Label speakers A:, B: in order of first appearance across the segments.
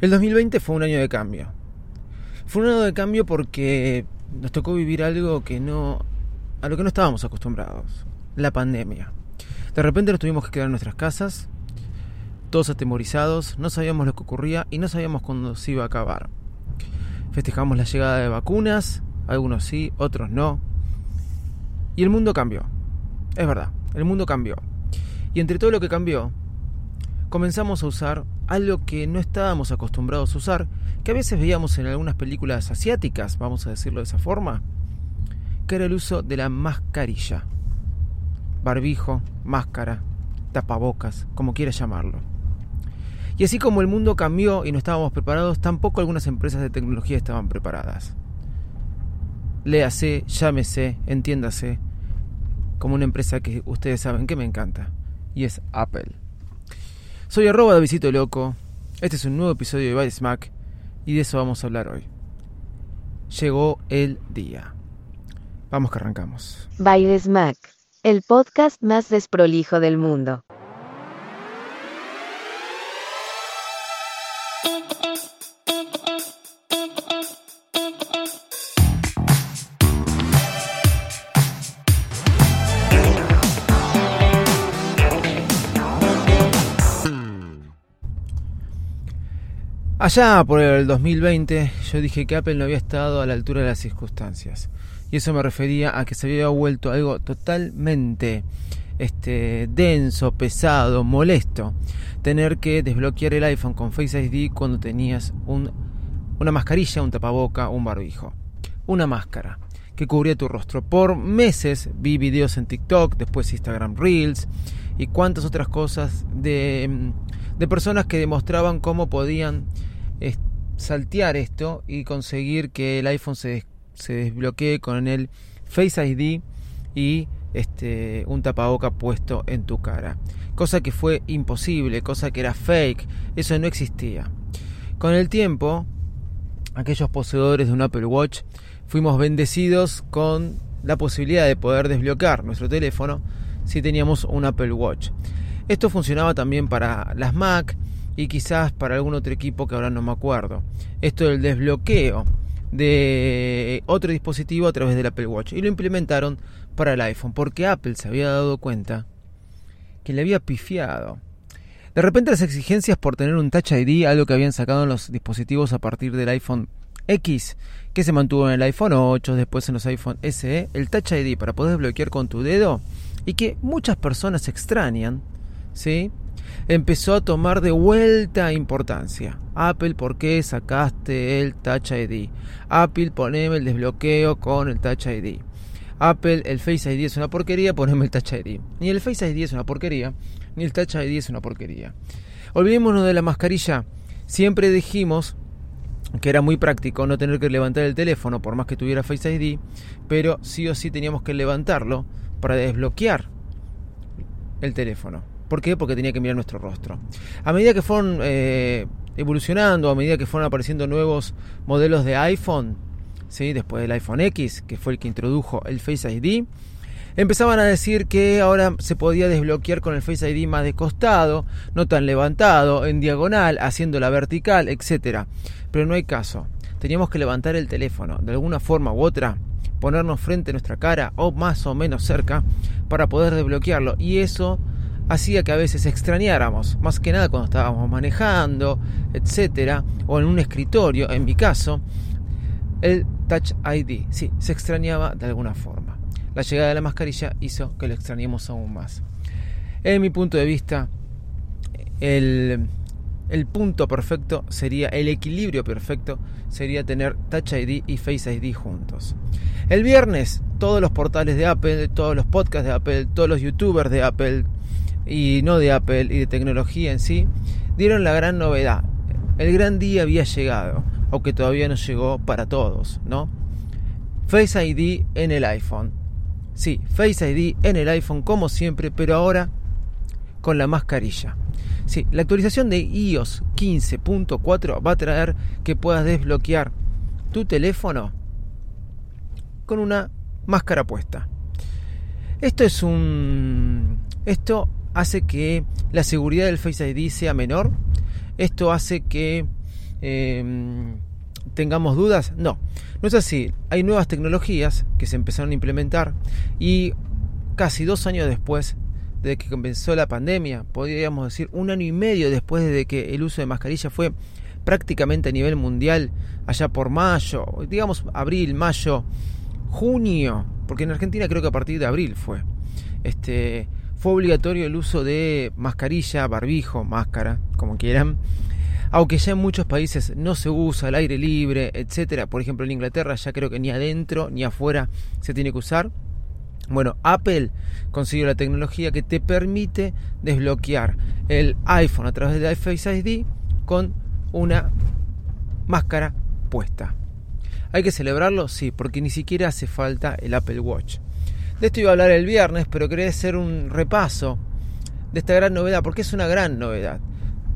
A: El 2020 fue un año de cambio. Fue un año de cambio porque nos tocó vivir algo que no a lo que no estábamos acostumbrados, la pandemia. De repente nos tuvimos que quedar en nuestras casas, todos atemorizados, no sabíamos lo que ocurría y no sabíamos cuándo se iba a acabar. Festejamos la llegada de vacunas, algunos sí, otros no. Y el mundo cambió. Es verdad, el mundo cambió. Y entre todo lo que cambió, comenzamos a usar algo que no estábamos acostumbrados a usar, que a veces veíamos en algunas películas asiáticas, vamos a decirlo de esa forma, que era el uso de la mascarilla. Barbijo, máscara, tapabocas, como quieras llamarlo. Y así como el mundo cambió y no estábamos preparados, tampoco algunas empresas de tecnología estaban preparadas. Léase, llámese, entiéndase, como una empresa que ustedes saben que me encanta, y es Apple. Soy arroba de Visito Loco. Este es un nuevo episodio de By Smack y de eso vamos a hablar hoy. Llegó el día. Vamos que arrancamos.
B: By Smack, el podcast más desprolijo del mundo.
A: Allá por el 2020 yo dije que Apple no había estado a la altura de las circunstancias. Y eso me refería a que se había vuelto algo totalmente este, denso, pesado, molesto. Tener que desbloquear el iPhone con Face ID cuando tenías un, una mascarilla, un tapaboca, un barbijo. Una máscara que cubría tu rostro. Por meses vi videos en TikTok, después Instagram Reels y cuantas otras cosas de, de personas que demostraban cómo podían saltear esto y conseguir que el iPhone se, se desbloquee con el Face ID y este, un tapaboca puesto en tu cara. Cosa que fue imposible, cosa que era fake, eso no existía. Con el tiempo, aquellos poseedores de un Apple Watch fuimos bendecidos con la posibilidad de poder desbloquear nuestro teléfono si teníamos un Apple Watch. Esto funcionaba también para las Mac, y quizás para algún otro equipo que ahora no me acuerdo. Esto del desbloqueo de otro dispositivo a través del Apple Watch y lo implementaron para el iPhone porque Apple se había dado cuenta que le había pifiado. De repente las exigencias por tener un Touch ID, algo que habían sacado en los dispositivos a partir del iPhone X, que se mantuvo en el iPhone 8, después en los iPhone SE, el Touch ID para poder desbloquear con tu dedo y que muchas personas extrañan, ¿sí? Empezó a tomar de vuelta importancia. Apple, ¿por qué sacaste el Touch ID? Apple, poneme el desbloqueo con el Touch ID. Apple, el Face ID es una porquería, poneme el Touch ID. Ni el Face ID es una porquería, ni el Touch ID es una porquería. Olvidémonos de la mascarilla. Siempre dijimos que era muy práctico no tener que levantar el teléfono por más que tuviera Face ID, pero sí o sí teníamos que levantarlo para desbloquear el teléfono. ¿Por qué? Porque tenía que mirar nuestro rostro. A medida que fueron eh, evolucionando, a medida que fueron apareciendo nuevos modelos de iPhone, ¿sí? después del iPhone X, que fue el que introdujo el Face ID, empezaban a decir que ahora se podía desbloquear con el Face ID más de costado, no tan levantado, en diagonal, haciéndola vertical, etc. Pero no hay caso. Teníamos que levantar el teléfono de alguna forma u otra, ponernos frente a nuestra cara o más o menos cerca para poder desbloquearlo. Y eso hacía que a veces extrañáramos, más que nada cuando estábamos manejando, etcétera, o en un escritorio, en mi caso, el Touch ID. Sí, se extrañaba de alguna forma. La llegada de la mascarilla hizo que lo extrañemos aún más. En mi punto de vista, el, el punto perfecto sería, el equilibrio perfecto sería tener Touch ID y Face ID juntos. El viernes, todos los portales de Apple, todos los podcasts de Apple, todos los youtubers de Apple, y no de Apple y de tecnología en sí, dieron la gran novedad. El gran día había llegado, aunque todavía no llegó para todos, ¿no? Face ID en el iPhone. Sí, Face ID en el iPhone como siempre, pero ahora con la mascarilla. Sí, la actualización de iOS 15.4 va a traer que puedas desbloquear tu teléfono con una máscara puesta. Esto es un esto hace que la seguridad del Face ID sea menor. Esto hace que em, tengamos dudas. No, no es así. Hay nuevas tecnologías que se empezaron a implementar y casi dos años después de que comenzó la pandemia, podríamos decir un año y medio después de que el uso de mascarilla fue prácticamente a nivel mundial, allá por mayo, digamos abril, mayo, junio, porque en Argentina creo que a partir de abril fue. Este, fue obligatorio el uso de mascarilla, barbijo, máscara, como quieran. Aunque ya en muchos países no se usa al aire libre, etcétera. Por ejemplo, en Inglaterra ya creo que ni adentro ni afuera se tiene que usar. Bueno, Apple consiguió la tecnología que te permite desbloquear el iPhone a través de Face ID con una máscara puesta. ¿Hay que celebrarlo? Sí, porque ni siquiera hace falta el Apple Watch. De esto iba a hablar el viernes, pero quería hacer un repaso de esta gran novedad, porque es una gran novedad.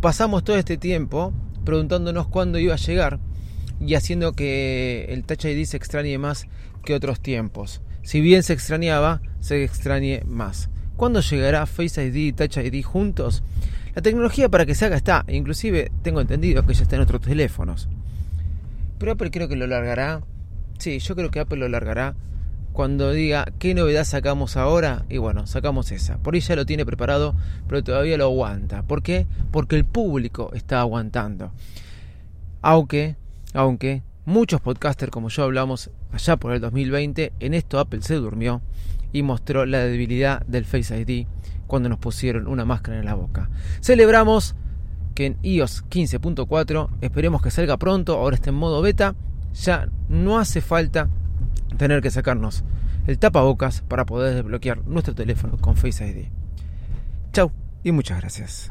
A: Pasamos todo este tiempo preguntándonos cuándo iba a llegar y haciendo que el Touch ID se extrañe más que otros tiempos. Si bien se extrañaba, se extrañe más. ¿Cuándo llegará Face ID y Touch ID juntos? La tecnología para que se haga está, inclusive tengo entendido que ya está en otros teléfonos. Pero Apple creo que lo largará. Sí, yo creo que Apple lo largará cuando diga qué novedad sacamos ahora, y bueno, sacamos esa. Por ahí ya lo tiene preparado, pero todavía lo aguanta. ¿Por qué? Porque el público está aguantando. Aunque, aunque muchos podcasters como yo hablamos allá por el 2020, en esto Apple se durmió y mostró la debilidad del Face ID cuando nos pusieron una máscara en la boca. Celebramos que en iOS 15.4, esperemos que salga pronto, ahora está en modo beta, ya no hace falta tener que sacarnos el tapabocas para poder desbloquear nuestro teléfono con Face ID. Chau y muchas gracias.